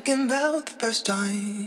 Thinking about the first time.